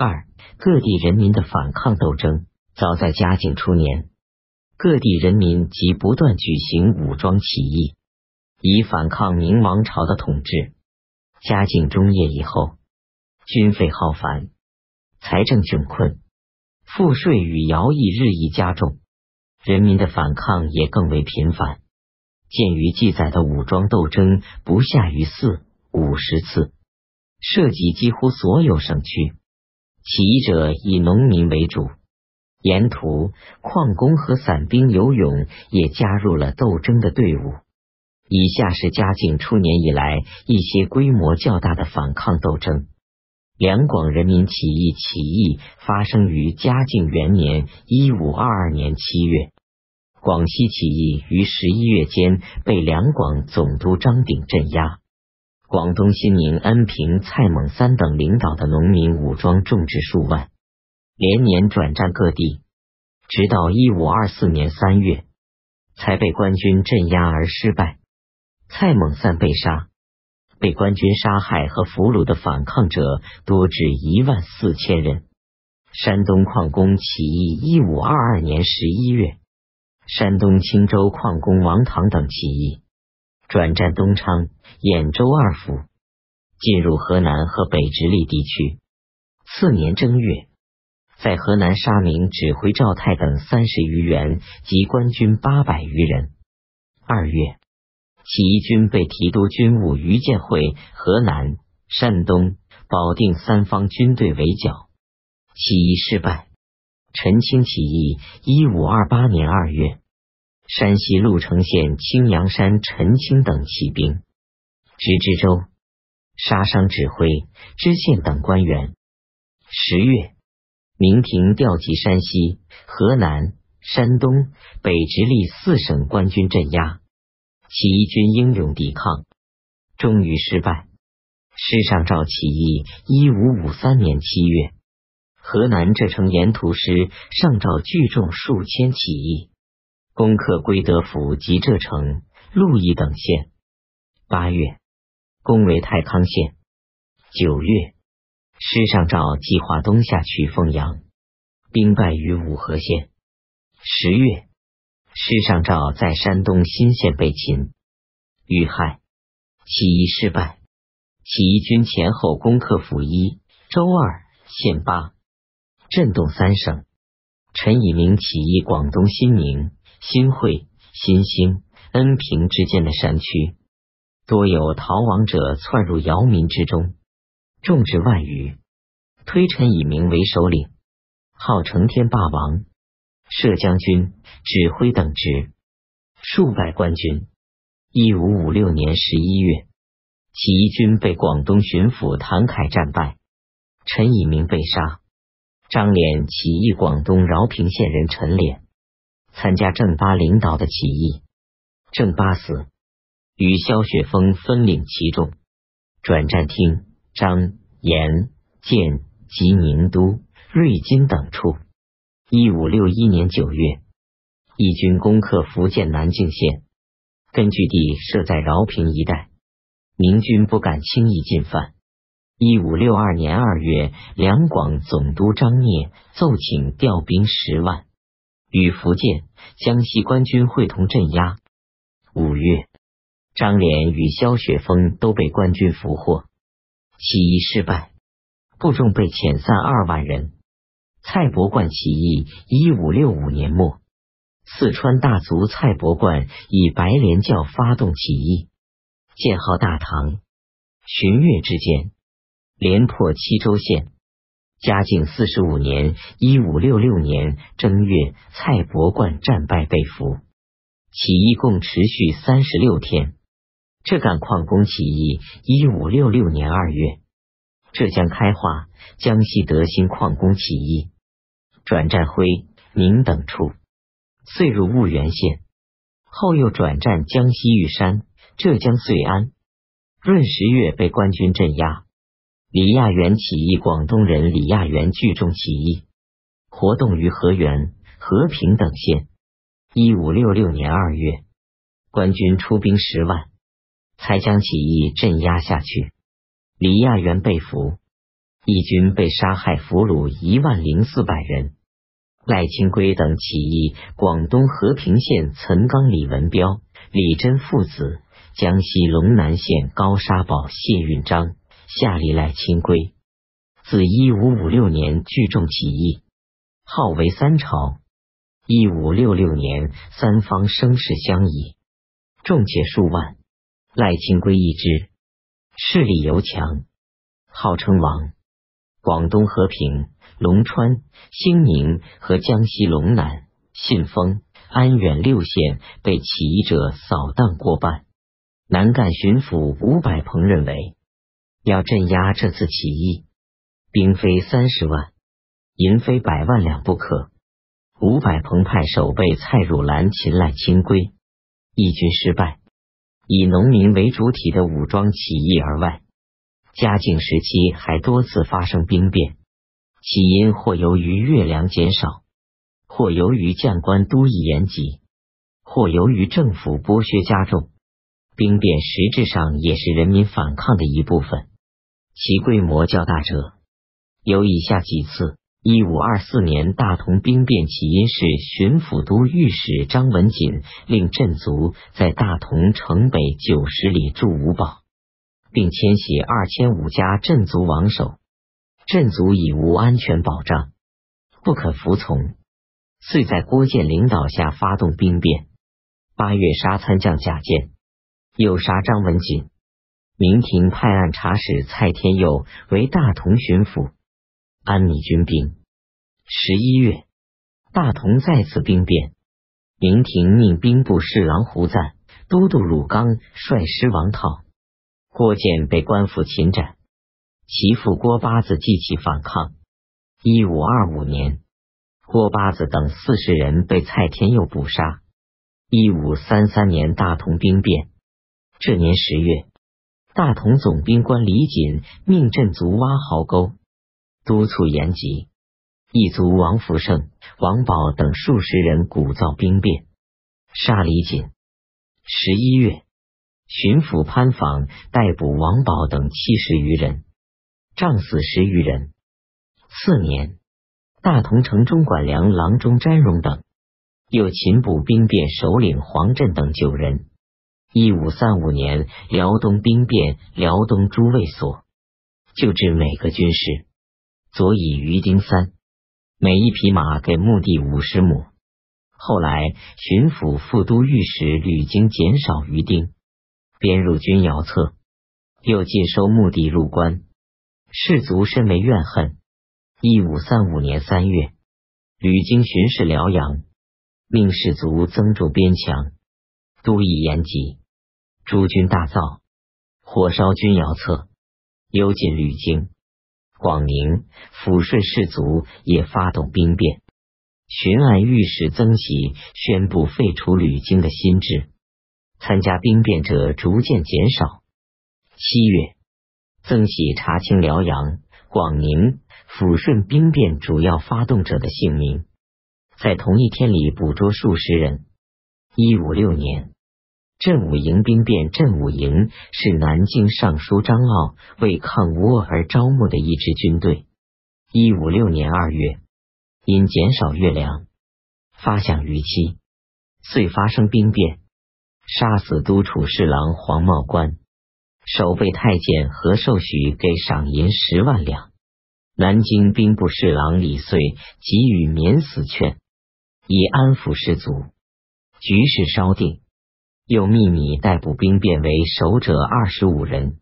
二、各地人民的反抗斗争。早在嘉靖初年，各地人民即不断举行武装起义，以反抗明王朝的统治。嘉靖中叶以后，军费浩繁，财政窘困，赋税与徭役日益加重，人民的反抗也更为频繁。鉴于记载的武装斗争不下于四五十次，涉及几乎所有省区，起义者以农民为主。沿途，矿工和散兵游勇也加入了斗争的队伍。以下是嘉靖初年以来一些规模较大的反抗斗争：两广人民起义起义发生于嘉靖元年（一五二二年）七月，广西起义于十一月间被两广总督张鼎镇压。广东新宁、恩平、蔡猛三等领导的农民武装众至数万。连年转战各地，直到一五二四年三月，才被官军镇压而失败。蔡猛三被杀，被官军杀害和俘虏的反抗者多至一万四千人。山东矿工起义一五二二年十一月，山东青州矿工王唐等起义，转战东昌、兖州二府，进入河南和北直隶地区。次年正月。在河南沙明指挥赵泰等三十余员及官军八百余人。二月，起义军被提督军务于建会河南、山东、保定三方军队围剿，起义失败。陈清起义，一五二八年二月，山西潞城县青阳山陈清等起兵，直知州，杀伤指挥、知县等官员。十月。明廷调集山西、河南、山东、北直隶四省官军镇压，起义军英勇抵抗，终于失败。师上诏起义，一五五三年七月，河南这城沿途师上诏聚众数千起义，攻克归德府及浙城、鹿邑等县。八月，攻为太康县。九月。师上诏计划东下取凤阳，兵败于五河县。十月，师上诏在山东新县被擒。遇害，起义失败。起义军前后攻克府一、周二、县八，震动三省。陈以明起义广东新宁、新会、新兴、恩平之间的山区，多有逃亡者窜入姚民之中。众至万余，推陈以明为首领，号成天霸王，摄将军、指挥等职，数百官军。一五五六年十一月，起义军被广东巡抚谭凯战败，陈以明被杀。张脸起义广东饶平县人陈脸参加郑巴领导的起义，郑巴死，与萧雪峰分领其众，转战厅。张、延、建及宁都、瑞金等处。一五六一年九月，义军攻克福建南靖县，根据地设在饶平一带，明军不敢轻易进犯。一五六二年二月，两广总督张聂奏请调兵十万，与福建、江西官军会同镇压。五月，张连与萧雪峰都被官军俘获。起义失败，部众被遣散二万人。蔡伯冠起义，一五六五年末，四川大族蔡伯冠以白莲教发动起义，建号大唐。旬月之间，连破七州县。嘉靖四十五年（一五六六年）正月，蔡伯冠战败被俘。起义共持续三十六天。浙赣矿工起义，一五六六年二月，浙江开化、江西德兴矿工起义，转战徽、宁等处，遂入婺源县，后又转战江西玉山、浙江遂安。闰十月被官军镇压。李亚元起义，广东人李亚元聚众起义，活动于河源、和平等县。一五六六年二月，官军出兵十万。才将起义镇压下去。李亚元被俘。义军被杀害俘虏一万零四百人。赖清圭等起义，广东和平县岑冈李文彪、李真父子，江西龙南县高沙堡谢运章下令赖清规。自一五五六年聚众起义，号为三朝。一五六六年，三方声势相倚，众且数万。赖清规一支，势力尤强，号称王。广东和平。龙川、兴宁和江西龙南、信丰、安远六县被起义者扫荡过半。南赣巡抚吴百鹏认为，要镇压这次起义，兵非三十万，银非百万两不可。五百鹏派守备蔡汝兰擒赖清规，义军失败。以农民为主体的武装起义而外，嘉靖时期还多次发生兵变。起因或由于月粮减少，或由于将官都邑严急，或由于政府剥削加重。兵变实质上也是人民反抗的一部分，其规模较大者有以下几次：一五二四年大同兵变起因是巡抚都御史张文锦令镇卒在大同城北九十里筑五堡，并迁徙二千五家镇卒王守。镇卒已无安全保障，不可服从，遂在郭建领导下发动兵变。八月杀参将贾建，又杀张文锦。明廷派按察使蔡天佑为大同巡抚，安米军兵。十一月，大同再次兵变，明廷命兵部侍郎胡赞、都督鲁刚率师王讨，郭建被官府擒斩。其父郭八子继起反抗。一五二五年，郭八子等四十人被蔡天佑捕杀。一五三三年，大同兵变。这年十月，大同总兵官李锦命镇卒挖壕沟，督促严吉。一族王福胜、王宝等数十人鼓噪兵变，杀李锦。十一月，巡抚潘访逮捕王宝等七十余人。杖死十余人。次年，大同城中管粮郎中詹荣等，又擒捕兵变首领黄振等九人。一五三五年，辽东兵变，辽东诸卫所就置每个军士佐以余丁三，每一匹马给墓地五十亩。后来，巡抚副都御史屡经减少余丁，编入军窑册，又尽收墓地入关。士卒深为怨恨。一五三五年三月，吕京巡视辽阳，命士卒增筑边墙，都邑延吉，诸军大造，火烧军窑侧，幽禁吕京。广宁、抚顺士卒也发动兵变。巡按御史曾喜宣布废除吕京的新制，参加兵变者逐渐减少。七月。曾喜查清辽阳、广宁、抚顺兵变主要发动者的姓名，在同一天里捕捉数十人。一五六年，镇武营兵变。镇武营是南京尚书张傲为抗倭而招募的一支军队。一五六年二月，因减少月粮，发饷逾期，遂发生兵变，杀死都处侍郎黄茂官。守备太监何寿许给赏银十万两，南京兵部侍郎李遂给予免死券，以安抚士卒。局势稍定，又秘密逮捕兵变为首者二十五人。